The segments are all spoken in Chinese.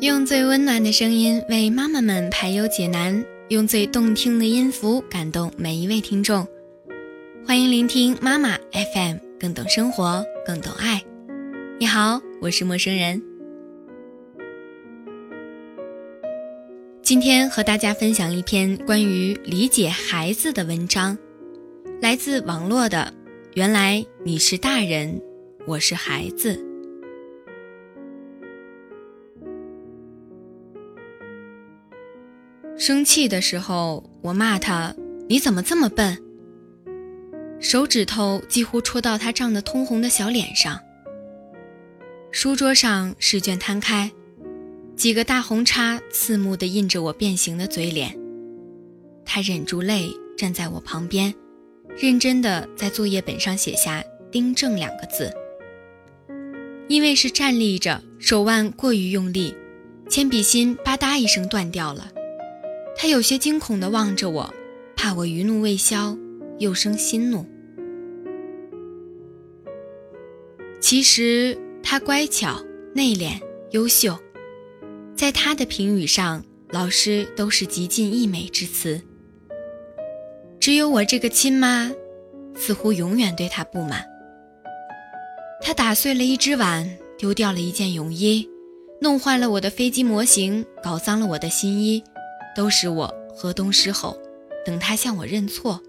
用最温暖的声音为妈妈们排忧解难，用最动听的音符感动每一位听众。欢迎聆听妈妈 FM，更懂生活，更懂爱。你好，我是陌生人。今天和大家分享一篇关于理解孩子的文章，来自网络的。原来你是大人，我是孩子。生气的时候，我骂他：“你怎么这么笨？”手指头几乎戳到他涨得通红的小脸上。书桌上试卷摊开，几个大红叉刺目地印着我变形的嘴脸。他忍住泪，站在我旁边，认真地在作业本上写下“订正”两个字。因为是站立着，手腕过于用力，铅笔芯吧嗒一声断掉了。他有些惊恐地望着我，怕我余怒未消，又生新怒。其实他乖巧、内敛、优秀，在他的评语上，老师都是极尽溢美之词。只有我这个亲妈，似乎永远对他不满。他打碎了一只碗，丢掉了一件泳衣，弄坏了我的飞机模型，搞脏了我的新衣。都是我河东狮吼，等他向我认错。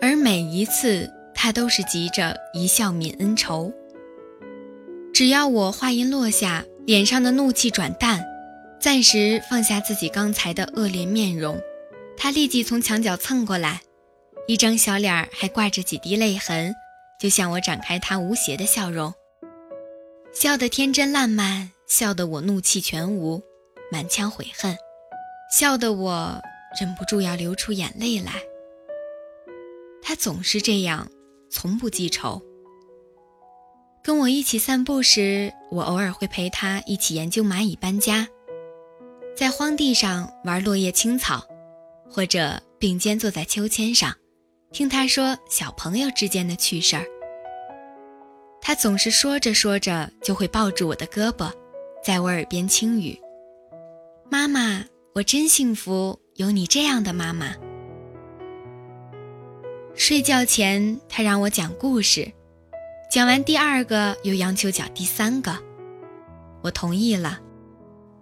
而每一次，他都是急着一笑泯恩仇。只要我话音落下，脸上的怒气转淡，暂时放下自己刚才的恶劣面容，他立即从墙角蹭过来，一张小脸儿还挂着几滴泪痕，就向我展开他无邪的笑容，笑得天真烂漫，笑得我怒气全无。满腔悔恨，笑得我忍不住要流出眼泪来。他总是这样，从不记仇。跟我一起散步时，我偶尔会陪他一起研究蚂蚁搬家，在荒地上玩落叶青草，或者并肩坐在秋千上，听他说小朋友之间的趣事儿。他总是说着说着就会抱住我的胳膊，在我耳边轻语。妈妈，我真幸福，有你这样的妈妈。睡觉前，他让我讲故事，讲完第二个，又央求讲第三个，我同意了。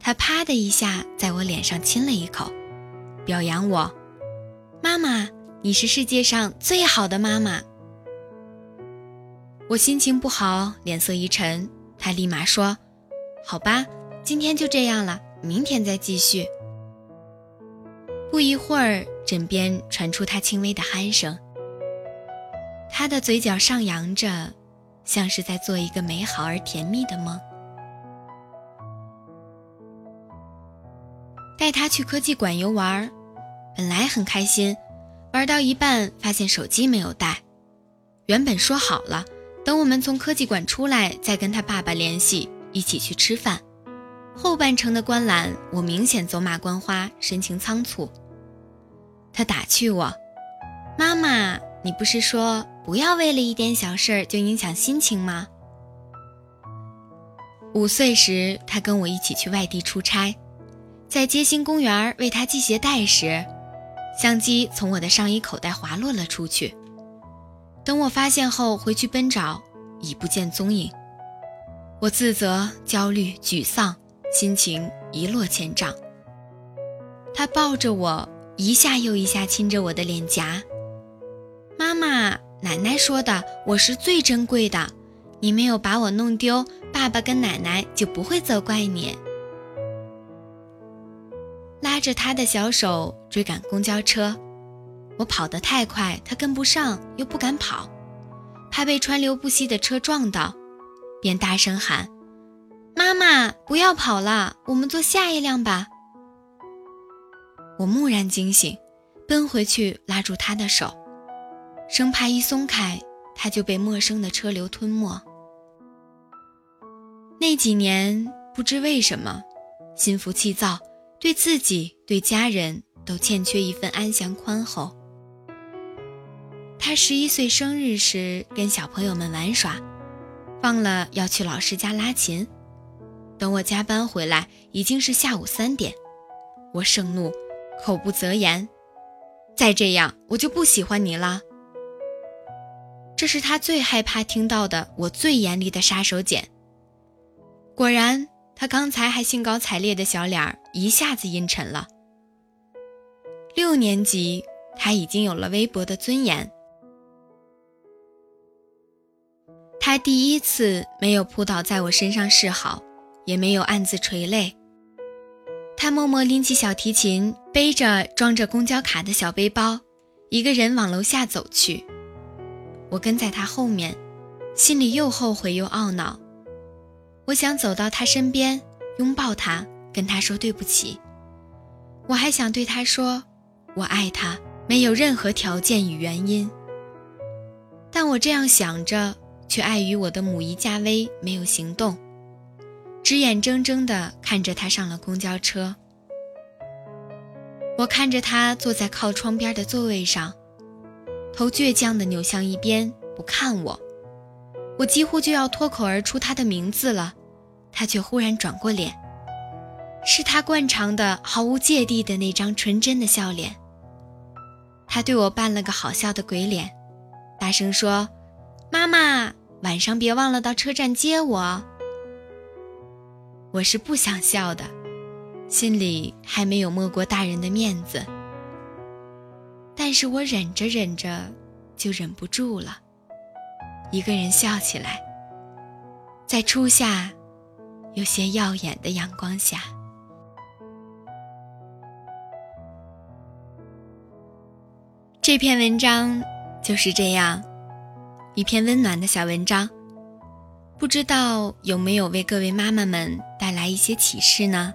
他啪的一下在我脸上亲了一口，表扬我：“妈妈，你是世界上最好的妈妈。”我心情不好，脸色一沉，他立马说：“好吧，今天就这样了。”明天再继续。不一会儿，枕边传出他轻微的鼾声。他的嘴角上扬着，像是在做一个美好而甜蜜的梦。带他去科技馆游玩，本来很开心，玩到一半发现手机没有带。原本说好了，等我们从科技馆出来再跟他爸爸联系，一起去吃饭。后半程的观览，我明显走马观花，神情仓促。他打趣我：“妈妈，你不是说不要为了一点小事就影响心情吗？”五岁时，他跟我一起去外地出差，在街心公园为他系鞋带时，相机从我的上衣口袋滑落了出去。等我发现后回去奔找，已不见踪影。我自责、焦虑、沮丧。心情一落千丈。他抱着我，一下又一下亲着我的脸颊。妈妈，奶奶说的，我是最珍贵的，你没有把我弄丢，爸爸跟奶奶就不会责怪你。拉着他的小手追赶公交车，我跑得太快，他跟不上，又不敢跑，怕被川流不息的车撞到，便大声喊。妈妈，不要跑了，我们坐下一辆吧。我蓦然惊醒，奔回去拉住他的手，生怕一松开，他就被陌生的车流吞没。那几年，不知为什么，心浮气躁，对自己、对家人都欠缺一份安详宽厚。他十一岁生日时，跟小朋友们玩耍，忘了要去老师家拉琴。等我加班回来，已经是下午三点。我盛怒，口不择言。再这样，我就不喜欢你了。这是他最害怕听到的，我最严厉的杀手锏。果然，他刚才还兴高采烈的小脸儿一下子阴沉了。六年级，他已经有了微薄的尊严。他第一次没有扑倒在我身上示好，也没有暗自垂泪。他默默拎起小提琴，背着装着公交卡的小背包，一个人往楼下走去。我跟在他后面，心里又后悔又懊恼。我想走到他身边，拥抱他，跟他说对不起。我还想对他说，我爱他，没有任何条件与原因。但我这样想着，却碍于我的母仪驾威，没有行动。只眼睁睁地看着他上了公交车，我看着他坐在靠窗边的座位上，头倔强地扭向一边，不看我。我几乎就要脱口而出他的名字了，他却忽然转过脸，是他惯常的毫无芥蒂的那张纯真的笑脸。他对我扮了个好笑的鬼脸，大声说：“妈妈，晚上别忘了到车站接我。”我是不想笑的，心里还没有没过大人的面子，但是我忍着忍着，就忍不住了，一个人笑起来，在初夏有些耀眼的阳光下。这篇文章就是这样，一篇温暖的小文章。不知道有没有为各位妈妈们来一些启示呢？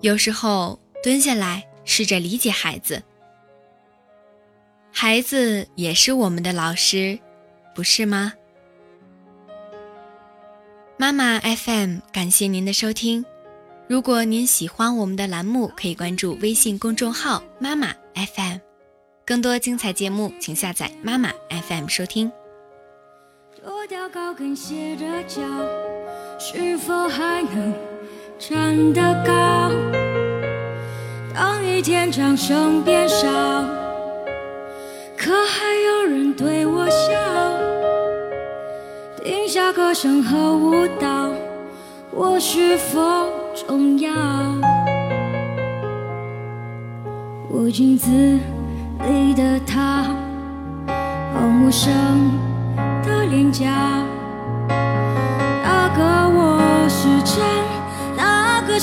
有时候蹲下来，试着理解孩子，孩子也是我们的老师，不是吗？妈妈 FM，感谢您的收听。如果您喜欢我们的栏目，可以关注微信公众号“妈妈 FM”，更多精彩节目，请下载妈妈 FM 收听。脱掉高跟鞋的脚，是否还能站得高？当一天掌声变少，可还有人对我笑？停下歌声和舞蹈，我是否重要？我镜子里的他，好陌生。的脸颊，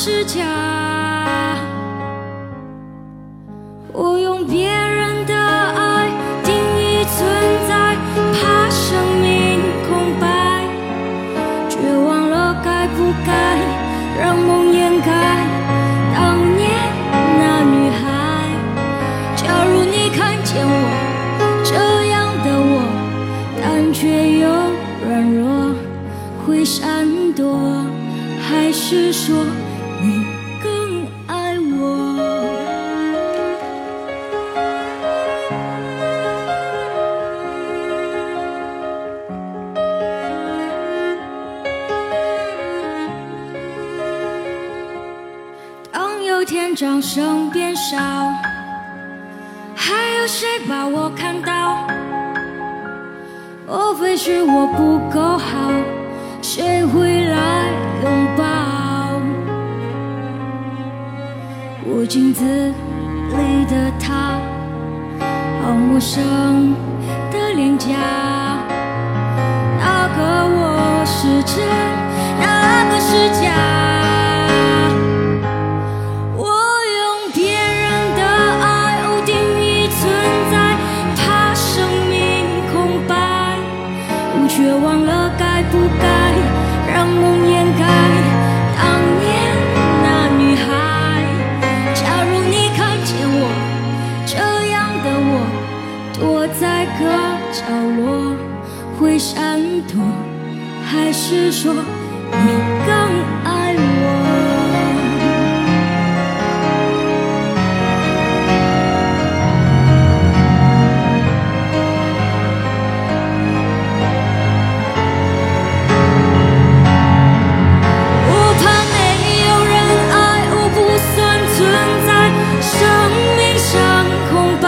是假？我用别人的爱定义存在，怕生命空白，却忘了该不该让梦掩盖当年那女孩。假如你看见我这样的我。但却又软弱，会闪躲，还是说掌声变少，还有谁把我看到？莫非是我不够好？谁会来拥抱？我镜子里的他，好陌生的脸颊。那个我是真，很多，还是说你更爱我？我怕没有人爱我，不算存在，生命像空白，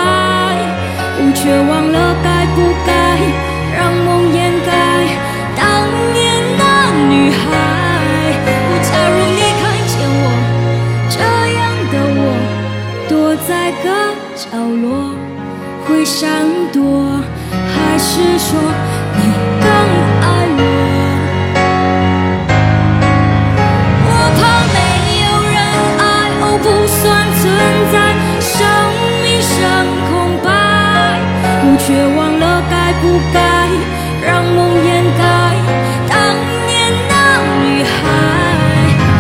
我绝望。说你更爱我，我怕没有人爱，我不算存在，生命剩空白。我却忘了该不该让梦掩盖当年那女孩。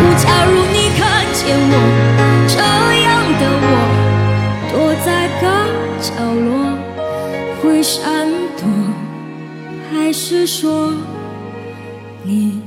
我假如你看见我这样的我，躲在个角落，会闪。是说你